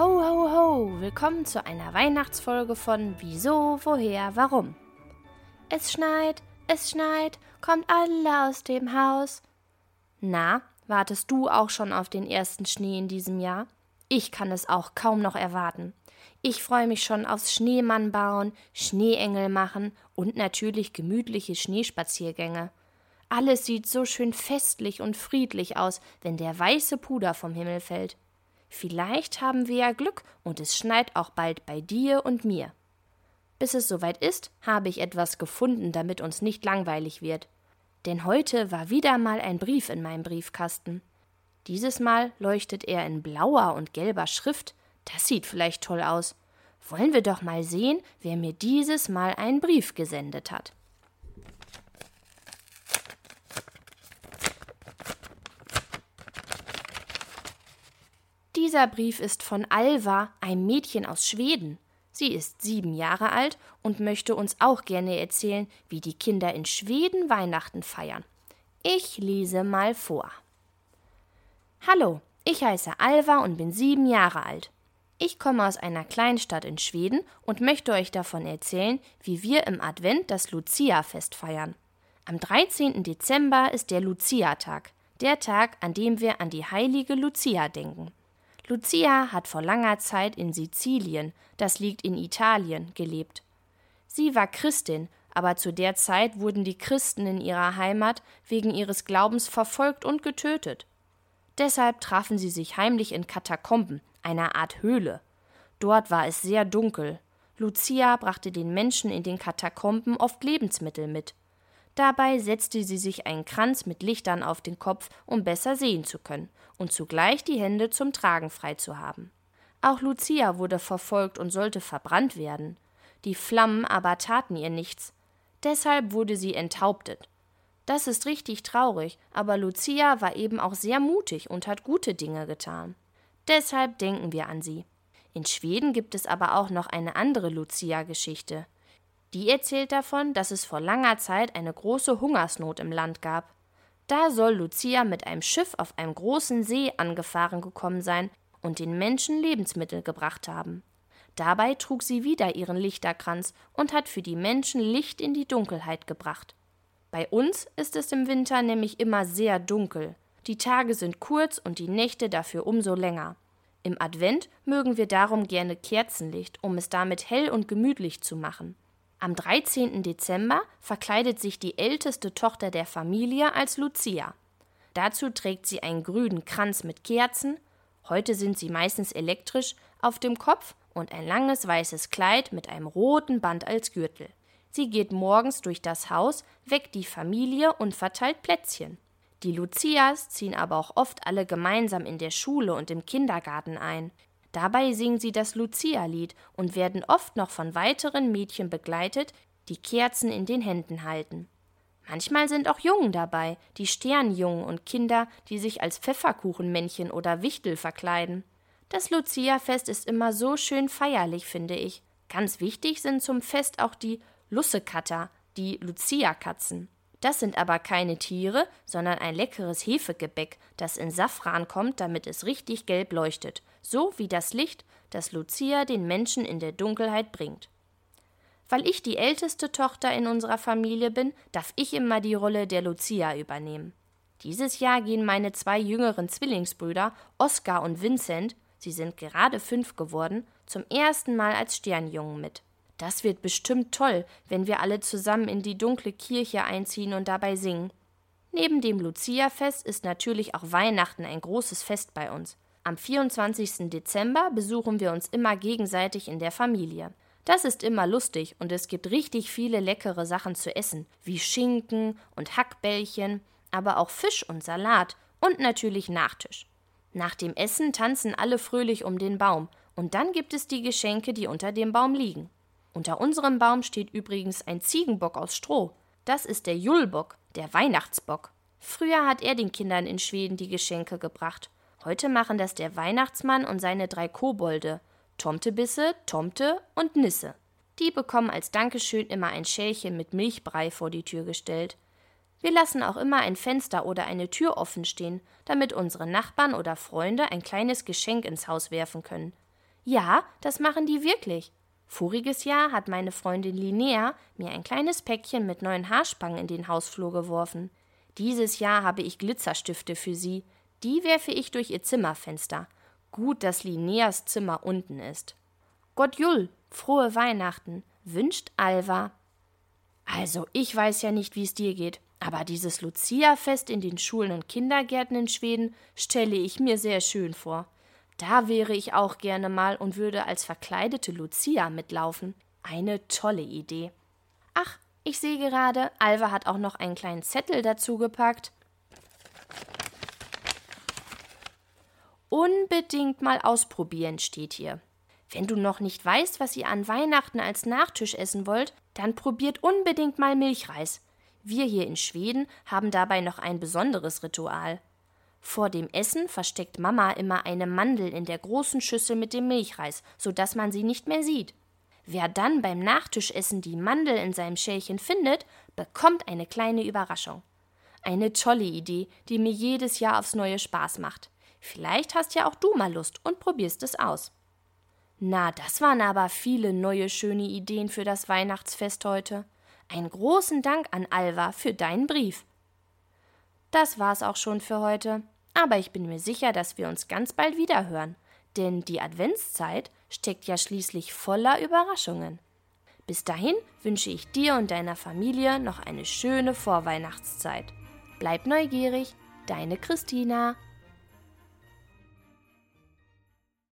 Ho, ho, ho! Willkommen zu einer Weihnachtsfolge von Wieso, Woher, Warum. Es schneit, es schneit, kommt alle aus dem Haus. Na, wartest du auch schon auf den ersten Schnee in diesem Jahr? Ich kann es auch kaum noch erwarten. Ich freue mich schon aufs Schneemann bauen, Schneeengel machen und natürlich gemütliche Schneespaziergänge. Alles sieht so schön festlich und friedlich aus, wenn der weiße Puder vom Himmel fällt. Vielleicht haben wir ja Glück und es schneit auch bald bei dir und mir. Bis es soweit ist, habe ich etwas gefunden, damit uns nicht langweilig wird. Denn heute war wieder mal ein Brief in meinem Briefkasten. Dieses Mal leuchtet er in blauer und gelber Schrift. Das sieht vielleicht toll aus. Wollen wir doch mal sehen, wer mir dieses Mal einen Brief gesendet hat. Dieser Brief ist von Alva, einem Mädchen aus Schweden. Sie ist sieben Jahre alt und möchte uns auch gerne erzählen, wie die Kinder in Schweden Weihnachten feiern. Ich lese mal vor. Hallo, ich heiße Alva und bin sieben Jahre alt. Ich komme aus einer Kleinstadt in Schweden und möchte euch davon erzählen, wie wir im Advent das Lucia-Fest feiern. Am 13. Dezember ist der Lucia-Tag, der Tag, an dem wir an die heilige Lucia denken. Lucia hat vor langer Zeit in Sizilien, das liegt in Italien, gelebt. Sie war Christin, aber zu der Zeit wurden die Christen in ihrer Heimat wegen ihres Glaubens verfolgt und getötet. Deshalb trafen sie sich heimlich in Katakomben, einer Art Höhle. Dort war es sehr dunkel. Lucia brachte den Menschen in den Katakomben oft Lebensmittel mit. Dabei setzte sie sich einen Kranz mit Lichtern auf den Kopf, um besser sehen zu können und zugleich die Hände zum Tragen frei zu haben. Auch Lucia wurde verfolgt und sollte verbrannt werden. Die Flammen aber taten ihr nichts. Deshalb wurde sie enthauptet. Das ist richtig traurig, aber Lucia war eben auch sehr mutig und hat gute Dinge getan. Deshalb denken wir an sie. In Schweden gibt es aber auch noch eine andere Lucia-Geschichte. Die erzählt davon, dass es vor langer Zeit eine große Hungersnot im Land gab. Da soll Lucia mit einem Schiff auf einem großen See angefahren gekommen sein und den Menschen Lebensmittel gebracht haben. Dabei trug sie wieder ihren Lichterkranz und hat für die Menschen Licht in die Dunkelheit gebracht. Bei uns ist es im Winter nämlich immer sehr dunkel. Die Tage sind kurz und die Nächte dafür umso länger. Im Advent mögen wir darum gerne Kerzenlicht, um es damit hell und gemütlich zu machen. Am 13. Dezember verkleidet sich die älteste Tochter der Familie als Lucia. Dazu trägt sie einen grünen Kranz mit Kerzen, heute sind sie meistens elektrisch, auf dem Kopf und ein langes weißes Kleid mit einem roten Band als Gürtel. Sie geht morgens durch das Haus, weckt die Familie und verteilt Plätzchen. Die Lucias ziehen aber auch oft alle gemeinsam in der Schule und im Kindergarten ein. Dabei singen sie das Lucia-Lied und werden oft noch von weiteren Mädchen begleitet, die Kerzen in den Händen halten. Manchmal sind auch Jungen dabei, die Sternjungen und Kinder, die sich als Pfefferkuchenmännchen oder Wichtel verkleiden. Das Lucia-Fest ist immer so schön feierlich, finde ich. Ganz wichtig sind zum Fest auch die Lussekatter, die Lucia-Katzen. Das sind aber keine Tiere, sondern ein leckeres Hefegebäck, das in Safran kommt, damit es richtig gelb leuchtet, so wie das Licht, das Lucia den Menschen in der Dunkelheit bringt. Weil ich die älteste Tochter in unserer Familie bin, darf ich immer die Rolle der Lucia übernehmen. Dieses Jahr gehen meine zwei jüngeren Zwillingsbrüder, Oskar und Vincent, sie sind gerade fünf geworden, zum ersten Mal als Sternjungen mit. Das wird bestimmt toll, wenn wir alle zusammen in die dunkle Kirche einziehen und dabei singen. Neben dem Lucia-Fest ist natürlich auch Weihnachten ein großes Fest bei uns. Am 24. Dezember besuchen wir uns immer gegenseitig in der Familie. Das ist immer lustig und es gibt richtig viele leckere Sachen zu essen, wie Schinken und Hackbällchen, aber auch Fisch und Salat und natürlich Nachtisch. Nach dem Essen tanzen alle fröhlich um den Baum und dann gibt es die Geschenke, die unter dem Baum liegen. Unter unserem Baum steht übrigens ein Ziegenbock aus Stroh. Das ist der Julbock, der Weihnachtsbock. Früher hat er den Kindern in Schweden die Geschenke gebracht. Heute machen das der Weihnachtsmann und seine drei Kobolde, Tomtebisse, Tomte und Nisse. Die bekommen als Dankeschön immer ein Schälchen mit Milchbrei vor die Tür gestellt. Wir lassen auch immer ein Fenster oder eine Tür offen stehen, damit unsere Nachbarn oder Freunde ein kleines Geschenk ins Haus werfen können. Ja, das machen die wirklich. Voriges Jahr hat meine Freundin Linnea mir ein kleines Päckchen mit neuen Haarspangen in den Hausflur geworfen. Dieses Jahr habe ich Glitzerstifte für sie. Die werfe ich durch ihr Zimmerfenster. Gut, dass Linneas Zimmer unten ist. Gott Jull, frohe Weihnachten, wünscht Alva. Also, ich weiß ja nicht, wie es dir geht, aber dieses Lucia-Fest in den Schulen und Kindergärten in Schweden stelle ich mir sehr schön vor. Da wäre ich auch gerne mal und würde als verkleidete Lucia mitlaufen. Eine tolle Idee. Ach, ich sehe gerade, Alva hat auch noch einen kleinen Zettel dazu gepackt. Unbedingt mal ausprobieren steht hier. Wenn du noch nicht weißt, was ihr an Weihnachten als Nachtisch essen wollt, dann probiert unbedingt mal Milchreis. Wir hier in Schweden haben dabei noch ein besonderes Ritual. Vor dem Essen versteckt Mama immer eine Mandel in der großen Schüssel mit dem Milchreis, so dass man sie nicht mehr sieht. Wer dann beim Nachtischessen die Mandel in seinem Schälchen findet, bekommt eine kleine Überraschung. Eine tolle Idee, die mir jedes Jahr aufs neue Spaß macht. Vielleicht hast ja auch du mal Lust und probierst es aus. Na, das waren aber viele neue schöne Ideen für das Weihnachtsfest heute. Einen großen Dank an Alva für deinen Brief. Das war's auch schon für heute. Aber ich bin mir sicher, dass wir uns ganz bald wieder hören. Denn die Adventszeit steckt ja schließlich voller Überraschungen. Bis dahin wünsche ich dir und deiner Familie noch eine schöne Vorweihnachtszeit. Bleib neugierig, deine Christina.